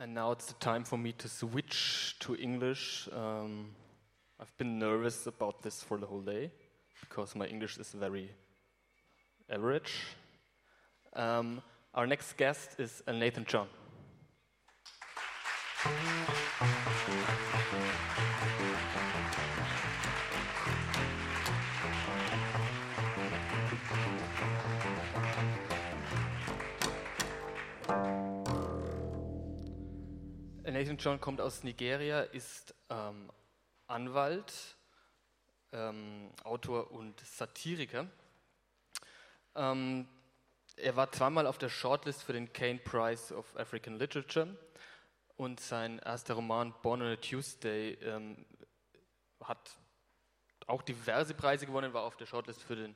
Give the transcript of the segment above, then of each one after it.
And now it's the time for me to switch to English. Um, I've been nervous about this for the whole day because my English is very average. Um, our next guest is Elnathan John. Nathan John kommt aus Nigeria, ist ähm, Anwalt, ähm, Autor und Satiriker. Ähm, er war zweimal auf der Shortlist für den Kane Prize of African Literature und sein erster Roman Born on a Tuesday ähm, hat auch diverse Preise gewonnen, war auf der Shortlist für den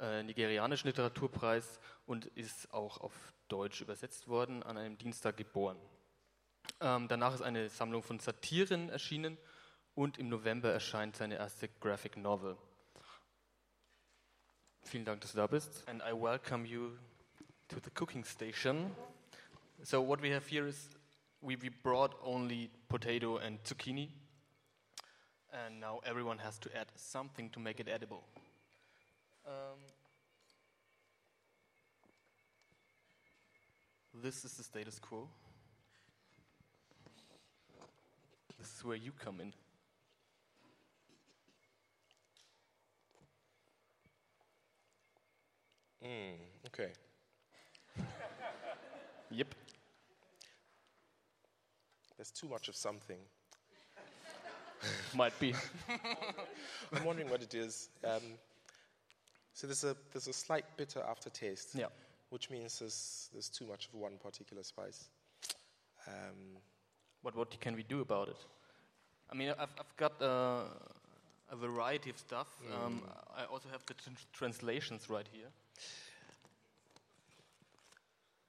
äh, nigerianischen Literaturpreis und ist auch auf Deutsch übersetzt worden, an einem Dienstag geboren. Ähm, danach ist eine Sammlung von Satiren erschienen und im November erscheint seine erste Graphic Novel. Vielen Dank, dass du da bist. And I welcome you to the cooking station. So what we have here is we, we brought only potato and zucchini. And now everyone has to add something to make it edible. Um, this is the status quo. Where you come in. Mm, okay. Yep. There's too much of something. Might be. I'm wondering what it is. Um, so there's a there's a slight bitter aftertaste. Yeah. Which means there's there's too much of one particular spice. Um, what what can we do about it? I mean, I've I've got uh, a variety of stuff. Mm. Um, I also have the translations right here.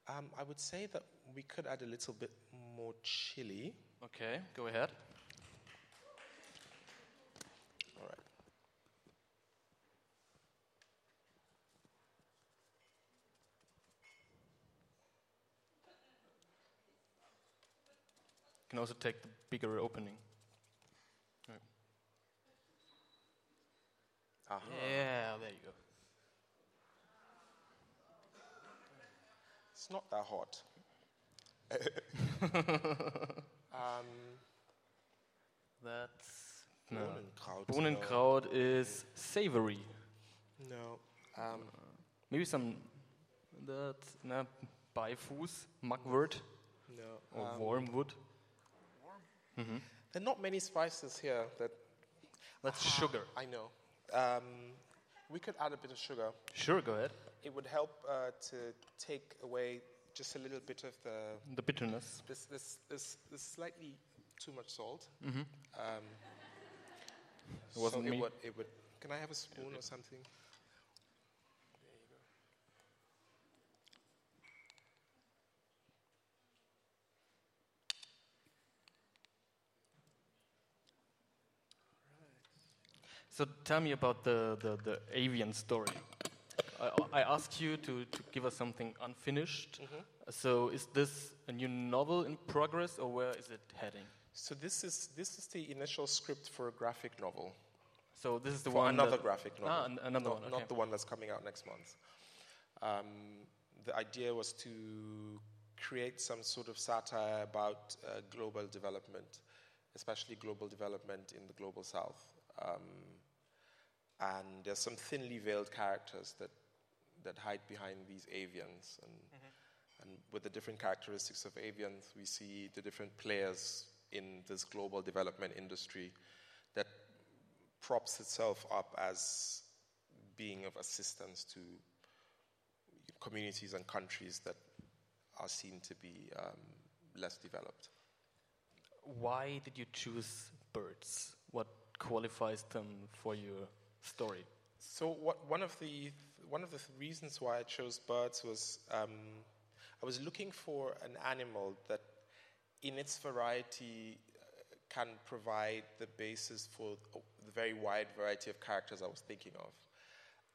Um, I would say that we could add a little bit more chili. Okay, go ahead. All right. You can also take the bigger opening. Uh-huh. Yeah, there you go. It's not that hot. um, That's no. Bohnenkraut. Bohnenkraut no. is savory. No. Um, maybe some that na Beifuß, Mugwort, no. or um, wormwood. Mm -hmm. There are not many spices here that. That's sugar. I know. Um, we could add a bit of sugar. Sure, go ahead it would help uh, to take away just a little bit of the the bitterness. This this this, this slightly too much salt. Mm-hmm. Um, it wasn't so me. It would, it would, can I have a spoon or something? So tell me about the, the, the avian story. I, I asked you to, to give us something unfinished. Mm-hmm. So is this a new novel in progress, or where is it heading? So this is this is the initial script for a graphic novel. So this is the for one another graphic novel. Ah, an, another not, one. Okay. Not the one that's coming out next month. Um, the idea was to create some sort of satire about uh, global development, especially global development in the global south. Um, and there's some thinly veiled characters that that hide behind these avians. And, mm-hmm. and with the different characteristics of avians, we see the different players in this global development industry that props itself up as being of assistance to communities and countries that are seen to be um, less developed. Why did you choose birds? What qualifies them for your story? So, what, one of the one of the th- reasons why I chose birds was um, I was looking for an animal that, in its variety, uh, can provide the basis for the very wide variety of characters I was thinking of.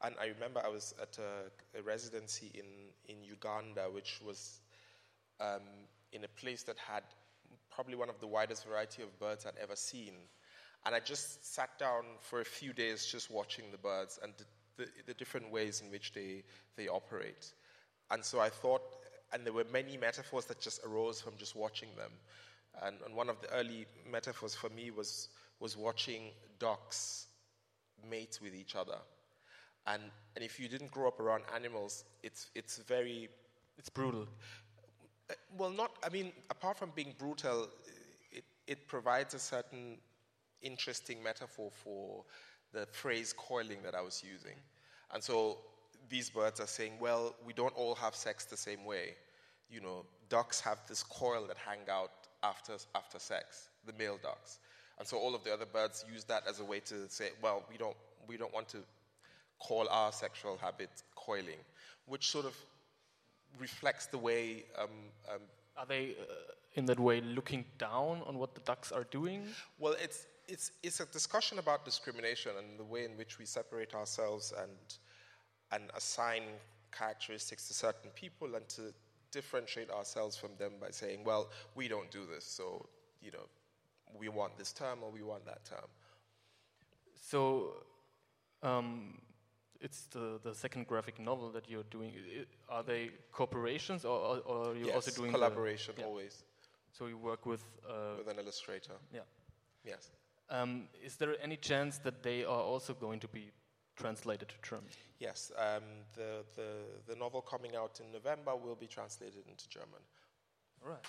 And I remember I was at a, a residency in, in Uganda, which was um, in a place that had probably one of the widest variety of birds I'd ever seen. And I just sat down for a few days just watching the birds and the, the, the different ways in which they, they operate. And so I thought, and there were many metaphors that just arose from just watching them. And, and one of the early metaphors for me was, was watching ducks mate with each other. And, and if you didn't grow up around animals, it's, it's very. It's brutal. Uh, well, not, I mean, apart from being brutal, it, it provides a certain interesting metaphor for the phrase coiling that I was using. And so these birds are saying, well, we don't all have sex the same way. You know, ducks have this coil that hang out after, after sex, the male ducks. And so all of the other birds use that as a way to say, well, we don't, we don't want to call our sexual habit coiling, which sort of reflects the way. Um, um, are they, uh, in that way, looking down on what the ducks are doing? Well, it's, it's, it's a discussion about discrimination and the way in which we separate ourselves and, and assign characteristics to certain people and to differentiate ourselves from them by saying, well, we don't do this, so, you know, we want this term or we want that term. So, um, it's the, the second graphic novel that you're doing. Are they corporations or, or, are you yes, also doing collaboration the, yeah. always? So you work with uh, with an illustrator. Yeah. Yes. Um, is there any chance that they are also going to be translated to German? Yes. Um, the, the the novel coming out in November will be translated into German. All right.